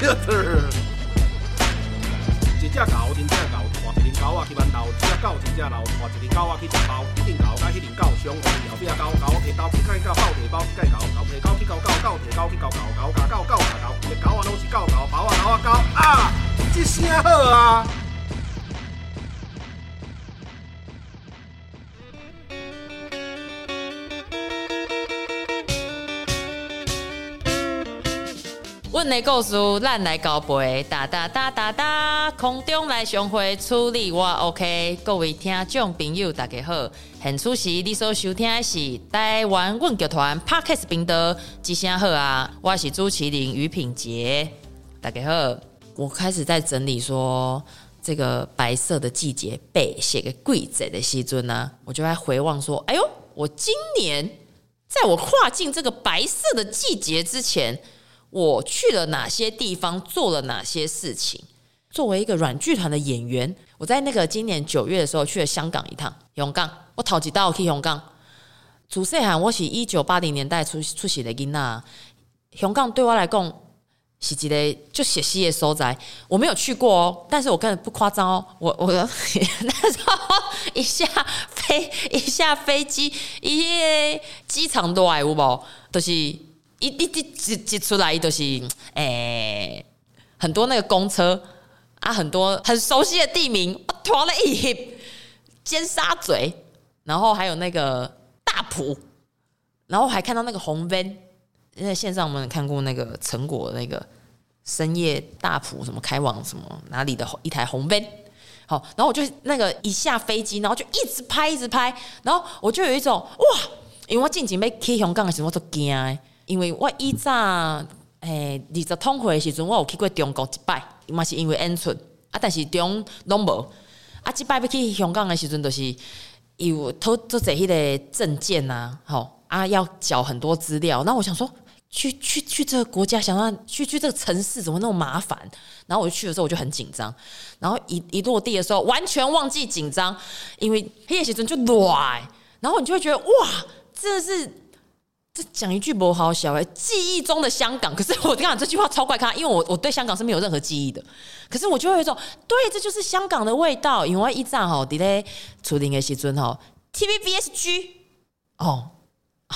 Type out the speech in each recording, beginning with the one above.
一只狗，一只狗。狗仔去馒头，一只狗真正老，换一只狗仔去食包，一只狗甲迄只狗相会，后壁狗狗摕刀去甲伊狗爆提包，去甲狗狗摕狗去搞狗狗摕狗去搞狗狗，咬狗狗咬狗，一只狗仔拢是狗狗，包啊狗啊狗啊，这声好啊！阮的故事，咱来交陪，哒哒哒哒哒，空中来相会，处理我 OK。各位听众朋友，大家好，现出席你所收听的是台湾阮剧团 Parkes 频道，吉祥好啊！我是朱麒麟于品杰，大家好。我开始在整理说这个白色的季节被写给贵仔的时阵呢，我就在回望说，哎呦，我今年在我跨进这个白色的季节之前。我去了哪些地方，做了哪些事情？作为一个软剧团的演员，我在那个今年九月的时候去了香港一趟。香港，我头一道去香港。主细汉，我是一九八零年代出出席的囡仔。香港对我来讲是一个就写戏的所在。我没有去过哦，但是我根本不夸张哦。我我那时候一下飞一下飞机，一机场都来有无？都、就是。一一一一出来，都是诶、很多那个公车啊，很多很熟悉的地名，我拖了一尖沙咀，然后还有那个大埔，然后还看到那个红 van，因为线上我们看过那个成果那个深夜大埔什么开往什么哪里的一台红 van，好，然后我就那个一下飞机，然后就一直拍一直拍，然后我就有一种哇，因为我进前要去香港的时候，我都惊。因为我以前诶二十通会的时阵，我有去过中国一摆，嘛是因为演出啊，但是中拢无啊，这摆要去香港的时阵，就是有偷做这迄个证件呐，吼啊，要缴很多资料。然后我想说，去去去这个国家，想要去去这个城市，怎么那么麻烦？然后我就去的时候，我就很紧张。然后一一落地的时候，完全忘记紧张，因为迄个时阵就乱，然后你就会觉得哇，真的是。这讲一句不好笑哎，记忆中的香港。可是我跟你讲这句话超怪咖，因为我我对香港是没有任何记忆的。可是我就会有一种，对，这就是香港的味道。因为一站吼，伫咧初定的时阵吼，TVBSG 哦，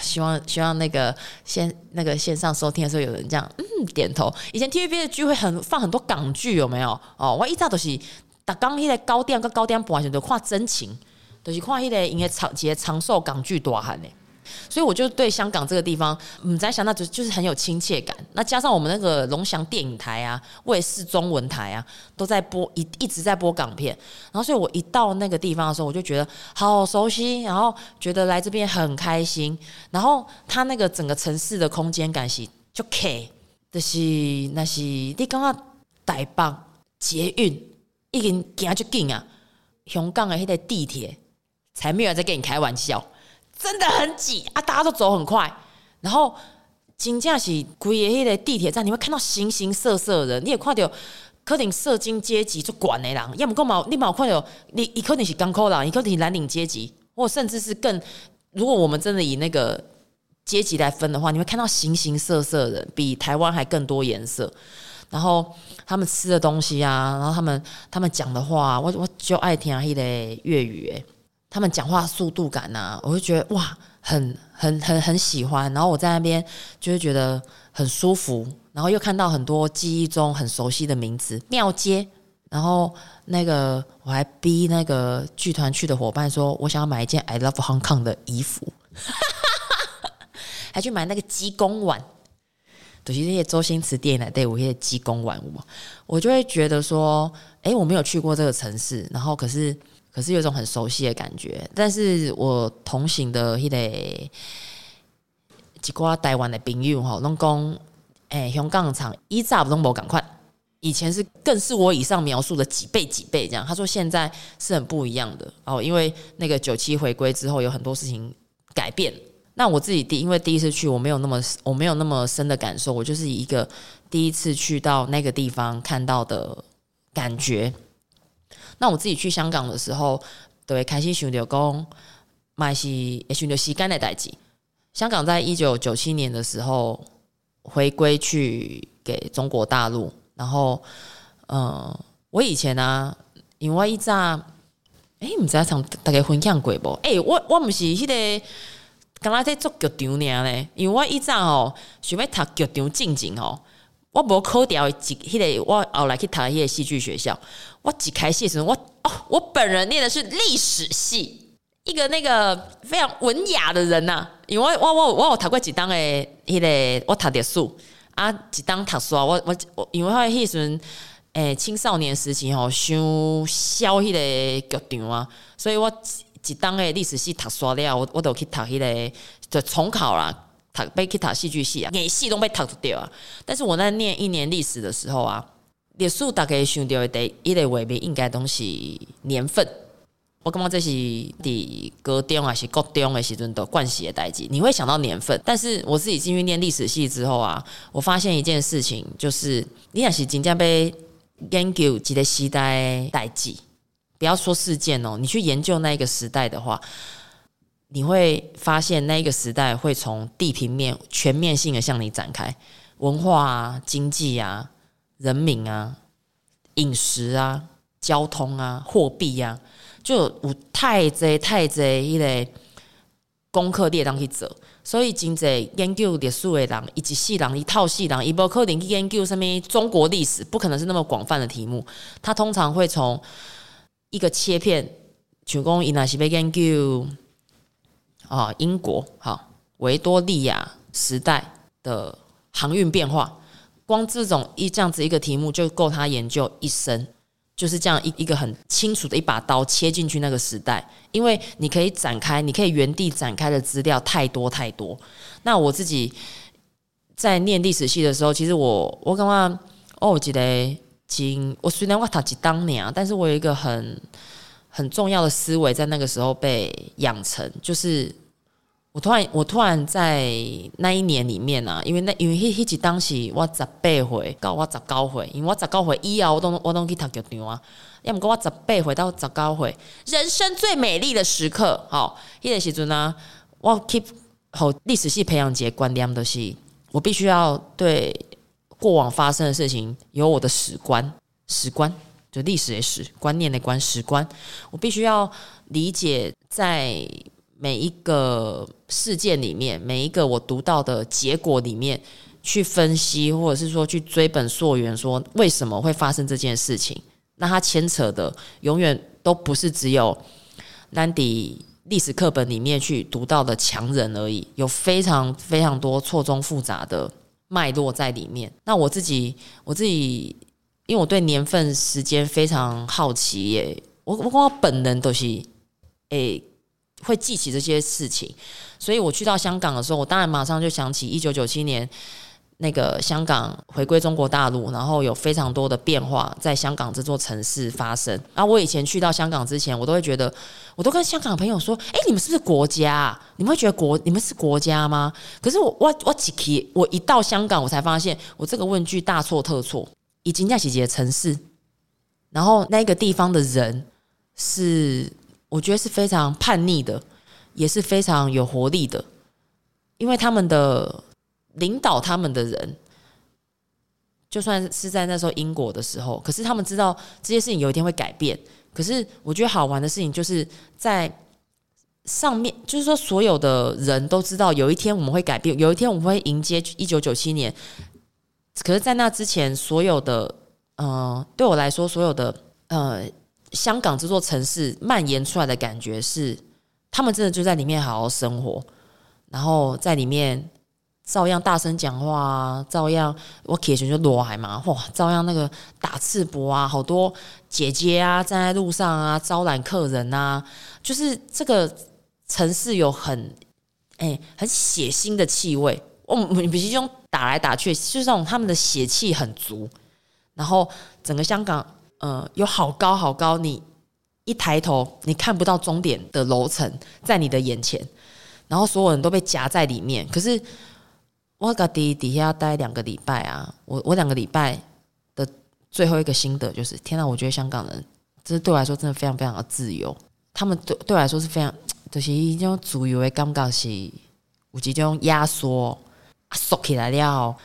希望希望那个线那个线上收听的时候有人这样嗯点头。以前 TVB 的剧会很放很多港剧，有没有？哦，我一站都是打刚迄个高点跟高点播完全都看真情，都、就是看迄个因为长节长寿港剧大汉的。所以我就对香港这个地方，嗯，在想那就就是很有亲切感。那加上我们那个龙翔电影台啊、卫视中文台啊，都在播一一直在播港片。然后，所以我一到那个地方的时候，我就觉得好熟悉，然后觉得来这边很开心。然后，它那个整个城市的空间感是就 K，就是那是你刚刚台北捷运已经行就近啊，香港的那个地铁才没有在跟你开玩笑。真的很挤啊！大家都走很快，然后真正是规个迄个地铁站，你会看到形形色色的人，你也看到可能社经阶级就管的人，要么干嘛？你冇看到你，你可能是港口人，你可能是蓝领阶级，或甚至是更。如果我们真的以那个阶级来分的话，你会看到形形色色的人，比台湾还更多颜色。然后他们吃的东西啊，然后他们他们讲的话，我我就爱听迄个粤语诶。他们讲话速度感呐、我就觉得哇，很很很很喜欢。然后我在那边就会觉得很舒服，然后又看到很多记忆中很熟悉的名字，庙街。然后那个我还逼那个剧团去的伙伴说，我想要买一件 I Love Hong Kong 的衣服，还去买那个鸡公碗，就是那些周星驰电影来对我那些鸡公碗，我就会觉得说，哎，我没有去过这个城市，然后可是。可是有一种很熟悉的感觉，但是我同行的迄个几挂台湾的朋友吼，拢讲诶，香港场一炸拢无赶快，以前是更是我以上描述的几倍几倍这样。他说现在是很不一样的哦，因为那个九七回归之后有很多事情改变。那我自己第因为第一次去，我没有那么我没有那么深的感受，我就是一个第一次去到那个地方看到的感觉。那我自己去香港的时候，都会开始想着讲，嘛是也想着时间的代志。香港在一九九七年的时候回归去给中国大陆，然后，嗯，我以前呢、啊，因为我一早，哎，唔知道大家分享过不？哎，我我唔是迄、个。刚刚在做剧场尔咧，因为我以前哦想要读剧场进前哦，我无考掉一迄个，我后来去读迄个戏剧学校。我一开始的时阵，我哦，我本人念的是历史系，一个那个非常文雅的人呐、啊。因为我我我有读过几档诶，迄个我读历史啊，几档读书啊，我我我因为迄时阵诶青少年时期吼，想消迄个剧场啊，所以我。几当诶历史系读刷了，我我都去读迄个，就重考啦，读被去读戏剧系啊，演戏都被读掉啊。但是我在念一年历史的时候啊，历史大概想到的第一个画面应该都是年份。我感觉这是伫高中还是高中的时阵都惯习的代志，你会想到年份。但是我自己进去念历史系之后啊，我发现一件事情，就是你也是真正被研究一个时代代志。不要说事件哦，你去研究那一个时代的话，你会发现那个时代会从地平面全面性的向你展开，文化啊、经济啊、人民啊、饮食啊、交通啊、货币啊，就有太多太多一类功课列当去做。所以真济研究历史的人，一世人一套系人，伊无可能去研究什么中国历史，不可能是那么广泛的题目。他通常会从一个切片，像讲伊那是要研究啊，英国哈维多利亚时代的航运变化，光这种一这样子一个题目就够他研究一生，就是这样一一个很清楚的一把刀切进去那个时代，因为你可以展开，你可以原地展开的资料太多太多。那我自己在念历史系的时候，其实我我感觉哦，我记得。经我虽然我读几当年啊，但是我有一个很很重要的思维在那个时候被养成，就是我突然我突然在那一年里面啊，因为那因为迄迄几当时我十八岁到我十九岁，因为我十九岁以后我都我都去读剧场啊，要么跟我十八岁到十九岁，人生最美丽的时刻，好，迄个时阵呢，我 keep 好历史系培养节观念的是，我必须要对。过往发生的事情有我的史观，史观就历史的史，观念的观，史观。我必须要理解，在每一个事件里面，每一个我读到的结果里面，去分析，或者是说去追本溯源，说为什么会发生这件事情。那它牵扯的永远都不是只有兰迪历史课本里面去读到的强人而已，有非常非常多错综复杂的。脉络在里面。那我自己，我自己，因为我对年份、时间非常好奇耶。我我光本人都是，诶、欸，会记起这些事情。所以我去到香港的时候，我当然马上就想起一九九七年。那个香港回归中国大陆，然后有非常多的变化在香港这座城市发生。啊，我以前去到香港之前，我都会觉得，我都跟香港朋友说：“哎，你们是不是国家啊？你们会觉得国，你们是国家吗？”可是我我我几期，我一到香港，我才发现，我这个问句大错特错。以金家姐姐的城市，然后那个地方的人是，我觉得是非常叛逆的，也是非常有活力的，因为他们的。领导他们的人，就算是在那时候英国的时候，可是他们知道这些事情有一天会改变。可是我觉得好玩的事情就是在上面，就是说所有的人都知道有一天我们会改变，有一天我们会迎接一九九七年。可是，在那之前，所有的呃，对我来说，所有的呃，香港这座城市蔓延出来的感觉是，他们真的就在里面好好生活，然后在里面。照样大声讲话啊，照样我铁拳就落海嘛，哇，照样那个打赤膊啊，好多姐姐啊站在路上啊招揽客人啊，就是这个城市有很哎、很血腥的气味，我们比如用打来打去，就是那种他们的血气很足，然后整个香港，呃，有好高好高，你一抬头你看不到终点的楼层在你的眼前，然后所有人都被夹在里面。可是我搁底底下要待两个礼拜啊，我我两个礼拜的最后一个心得就是，天呐，我觉得香港人，这对我来说真的非常非常的自由。他们对对我来说是非常，就是一种自由的感觉是有这种压缩缩起来了。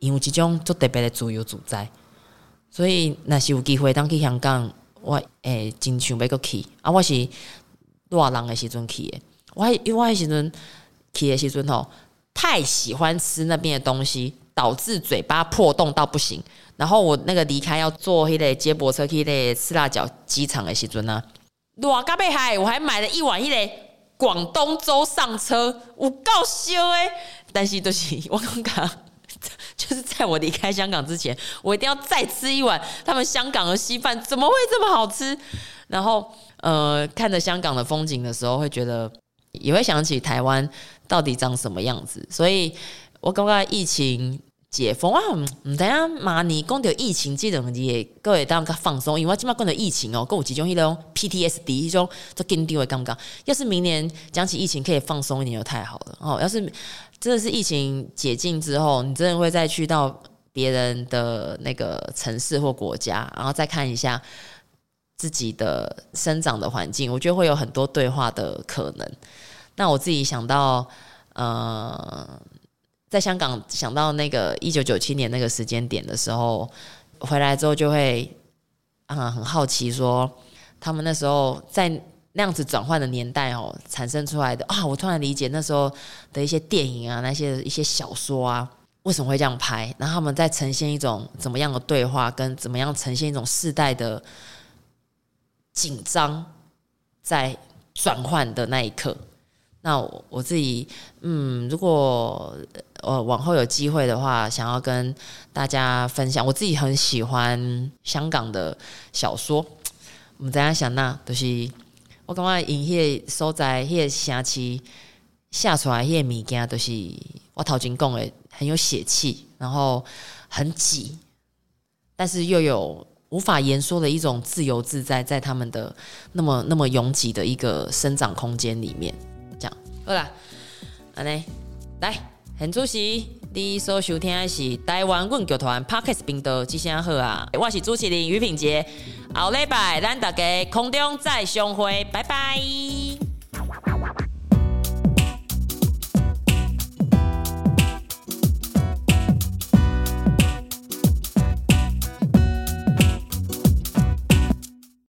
因为这种做特别的自由自在，所以若是有机会当去香港，我诶真想要搁去啊！我是热人的时阵去的，我因为我时阵去的时阵吼，太喜欢吃那边的东西，导致嘴巴破洞到不行。然后我那个离开要坐迄个接驳车去迄个赤鱲角机场的时阵呢，偌甲要海，我还买了一碗迄个广东粥上车，有够烧诶！但是都是我刚刚。就是在我离开香港之前，我一定要再吃一碗他们香港的稀饭，怎么会这么好吃？然后，呃，看着香港的风景的时候，会觉得也会想起台湾到底长什么样子。所以我刚刚疫情解封啊，唔知啊，妈，你讲到疫情这种也，各位当个放松，因为我今麦讲到疫情哦，跟我集中一种 PTSD 一种都紧张的感觉。要是明年讲起疫情可以放松一点就太好了哦。要是真的是疫情解禁之后，你真的会再去到别人的那个城市或国家，然后再看一下自己的生长的环境，我觉得会有很多对话的可能。那我自己想到，呃，在香港想到那个一九九七年那个时间点的时候，回来之后就会啊很好奇，说他们那时候在。那样子转换的年代哦，产生出来的啊，我突然理解那时候的一些电影啊，那些一些小说啊，为什么会这样拍？然后他们在呈现一种怎么样的对话，跟怎么样呈现一种世代的紧张，在转换的那一刻。那我，自己，嗯，如果呃往后有机会的话，想要跟大家分享，我自己很喜欢香港的小说。我们大家想那都、就是。我感觉因迄个所在，迄个城市写出来迄个物件，都是我头前讲的很有血气，然后很挤，但是又有无法言说的一种自由自在，在他们的那么那么拥挤的一个生长空间里面，这样。好啦，安尼来，很主席，你所收听的是台湾阮剧团 Parkes 频道，吉祥好啊，我是主持人于品杰。后礼拜，咱大家空中再相会，拜拜。